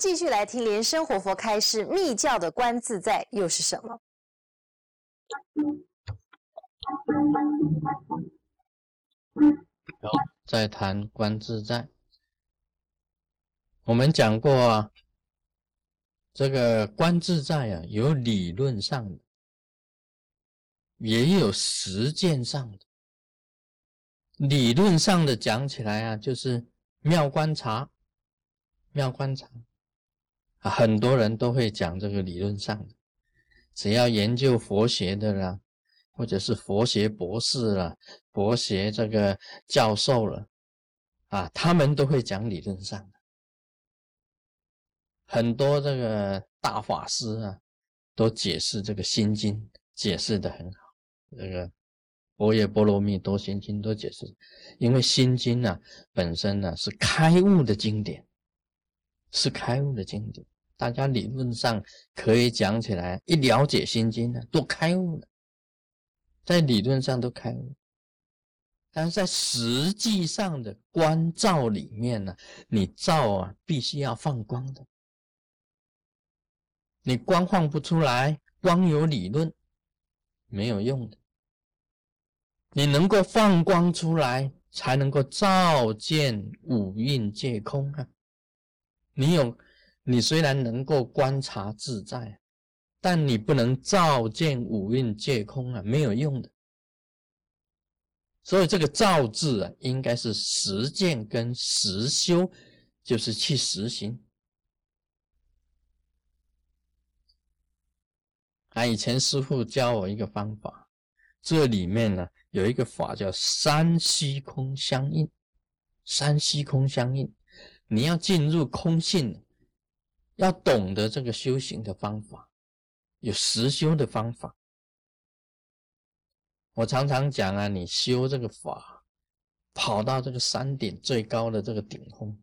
继续来听莲生活佛开示密教的观自在又是什么？好，再谈观自在。我们讲过啊，这个观自在啊，有理论上的，也有实践上的。理论上的讲起来啊，就是妙观察，妙观察，啊很多人都会讲这个理论上的。只要研究佛学的啦，或者是佛学博士了、佛学这个教授了，啊，他们都会讲理论上的。很多这个大法师啊，都解释这个心经，解释的很好，这个。佛也波罗蜜多心经都解释，因为心经呢本身呢是开悟的经典，是开悟的经典。大家理论上可以讲起来，一了解心经呢，都开悟了，在理论上都开悟，但是在实际上的观照里面呢，你照啊必须要放光的，你光放不出来，光有理论没有用的。你能够放光出来，才能够照见五蕴皆空啊！你有，你虽然能够观察自在，但你不能照见五蕴皆空啊，没有用的。所以这个“照”字啊，应该是实践跟实修，就是去实行。啊，以前师傅教我一个方法，这里面呢。有一个法叫三虚空相应，三虚空相应，你要进入空性，要懂得这个修行的方法，有实修的方法。我常常讲啊，你修这个法，跑到这个山顶最高的这个顶峰，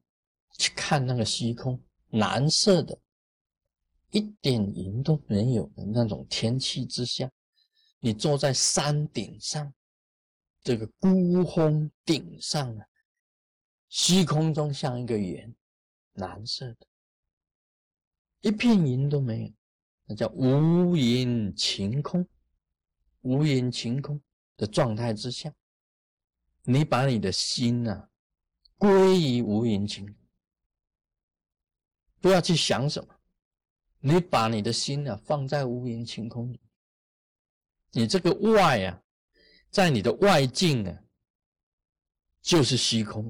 去看那个虚空，蓝色的，一点云都没有的那种天气之下，你坐在山顶上。这个孤峰顶上啊，虚空中像一个圆，蓝色的，一片云都没有，那叫无云晴空。无云晴空的状态之下，你把你的心呐归于无云晴，不要去想什么，你把你的心呢放在无云晴空里，你这个外啊。在你的外境啊，就是虚空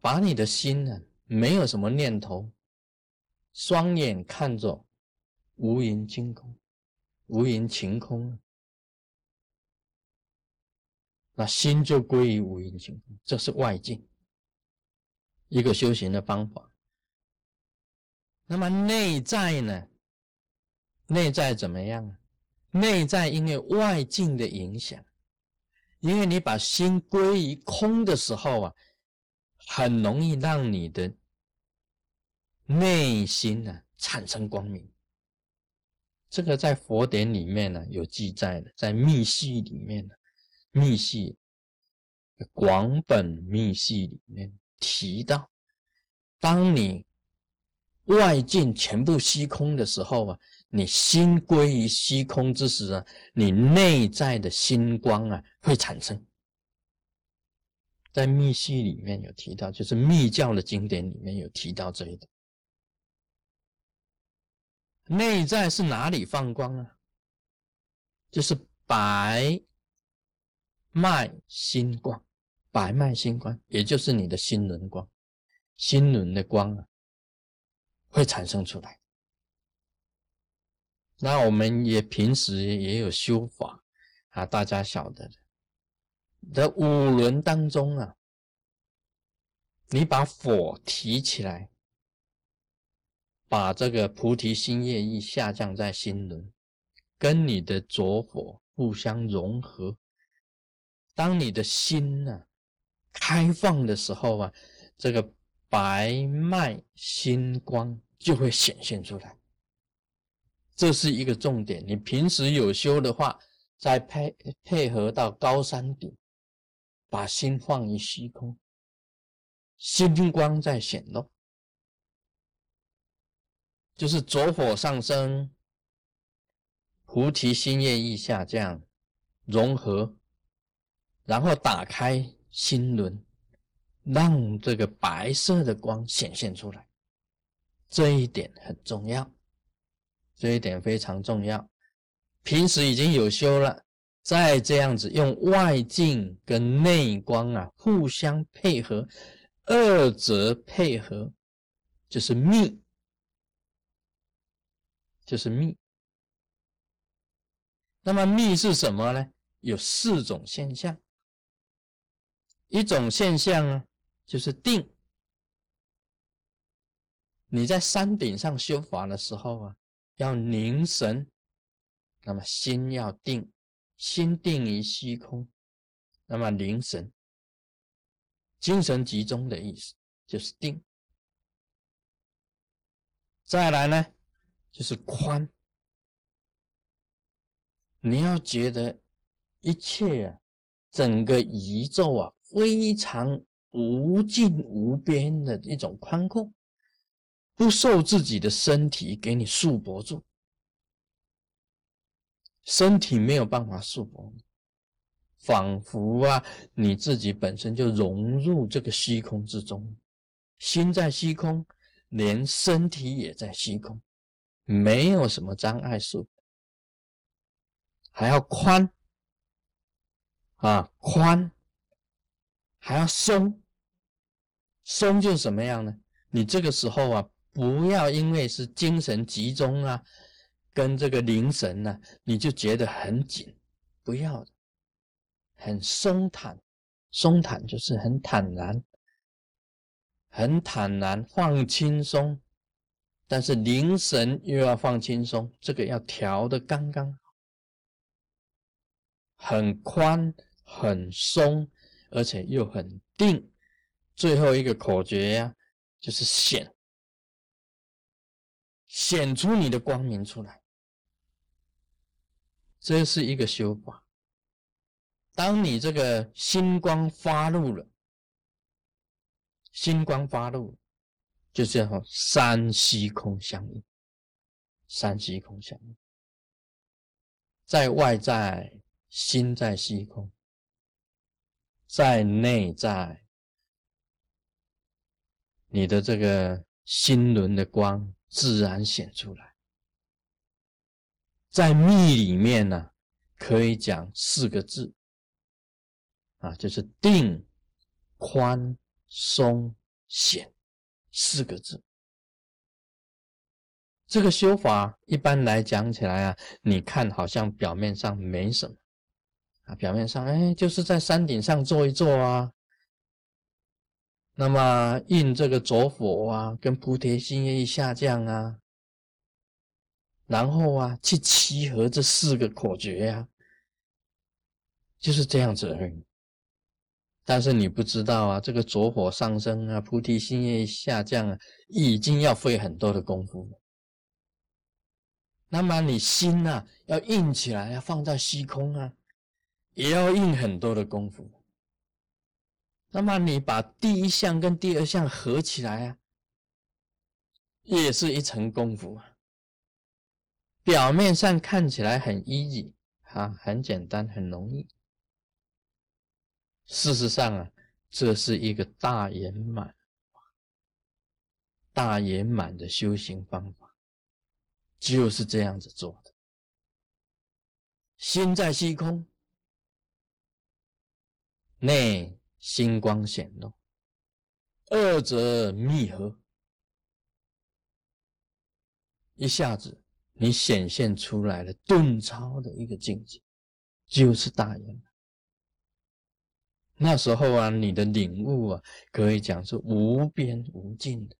把你的心呢，没有什么念头，双眼看着无垠晴空，无垠晴空，那心就归于无垠晴空。这是外境一个修行的方法。那么内在呢？内在怎么样啊？内在因为外境的影响，因为你把心归于空的时候啊，很容易让你的内心呢产生光明。这个在佛典里面呢有记载的，在密系里面呢，密系广本密系里面提到，当你外境全部虚空的时候啊。你心归于虚空之时啊，你内在的心光啊会产生。在密系里面有提到，就是密教的经典里面有提到这一点。内在是哪里放光啊？就是白脉心光，白脉心光，也就是你的心轮光，心轮的光啊会产生出来。那我们也平时也有修法啊，大家晓得的。的五轮当中啊，你把火提起来，把这个菩提心业意下降在心轮，跟你的着火互相融合。当你的心呢开放的时候啊，这个白脉心光就会显现出来。这是一个重点。你平时有修的话，再配配合到高山顶，把心放于虚空，心光在显露，就是着火上升，菩提心业意下降，融合，然后打开心轮，让这个白色的光显现出来。这一点很重要，这一点非常重要。平时已经有修了，再这样子用外境跟内光啊互相配合，二者配合就是密。就是密，那么密是什么呢？有四种现象。一种现象啊，就是定。你在山顶上修法的时候啊，要凝神，那么心要定，心定于虚空，那么凝神，精神集中的意思就是定。再来呢？就是宽，你要觉得一切啊，整个宇宙啊，非常无尽无边的一种宽阔，不受自己的身体给你束缚住，身体没有办法束缚，仿佛啊，你自己本身就融入这个虚空之中，心在虚空，连身体也在虚空。没有什么障碍数，还要宽啊，宽还要松，松就什么样呢？你这个时候啊，不要因为是精神集中啊，跟这个灵神呢，你就觉得很紧，不要，很松坦，松坦就是很坦然，很坦然，放轻松。但是凝神又要放轻松，这个要调的刚刚好，很宽很松，而且又很定。最后一个口诀呀，就是显，显出你的光明出来。这是一个修法。当你这个星光发露了，星光发露。就叫三虚空相应，三虚空相应，在外在心在虚空，在内在你的这个心轮的光自然显出来，在密里面呢，可以讲四个字。啊，就是定、宽、松、显。四个字，这个修法一般来讲起来啊，你看好像表面上没什么。啊，表面上哎，就是在山顶上坐一坐啊，那么印这个着火啊，跟菩提心一下降啊，然后啊，去齐合这四个口诀呀，就是这样子而已。但是你不知道啊，这个着火上升啊，菩提心业下降啊，已经要费很多的功夫了。那么你心呐，要硬起来，要放在虚空啊，也要硬很多的功夫。那么你把第一项跟第二项合起来啊，也是一层功夫。表面上看起来很 easy 啊，很简单，很容易。事实上啊，这是一个大圆满、大圆满的修行方法，就是这样子做的。心在虚空，内星光显露，二者密合，一下子你显现出来了顿超的一个境界，就是大圆满。那时候啊，你的领悟啊，可以讲是无边无尽的。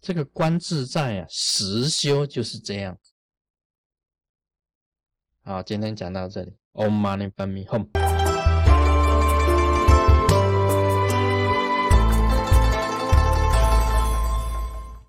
这个观自在啊，实修就是这样。好，今天讲到这里。Om Mani Padme Hum。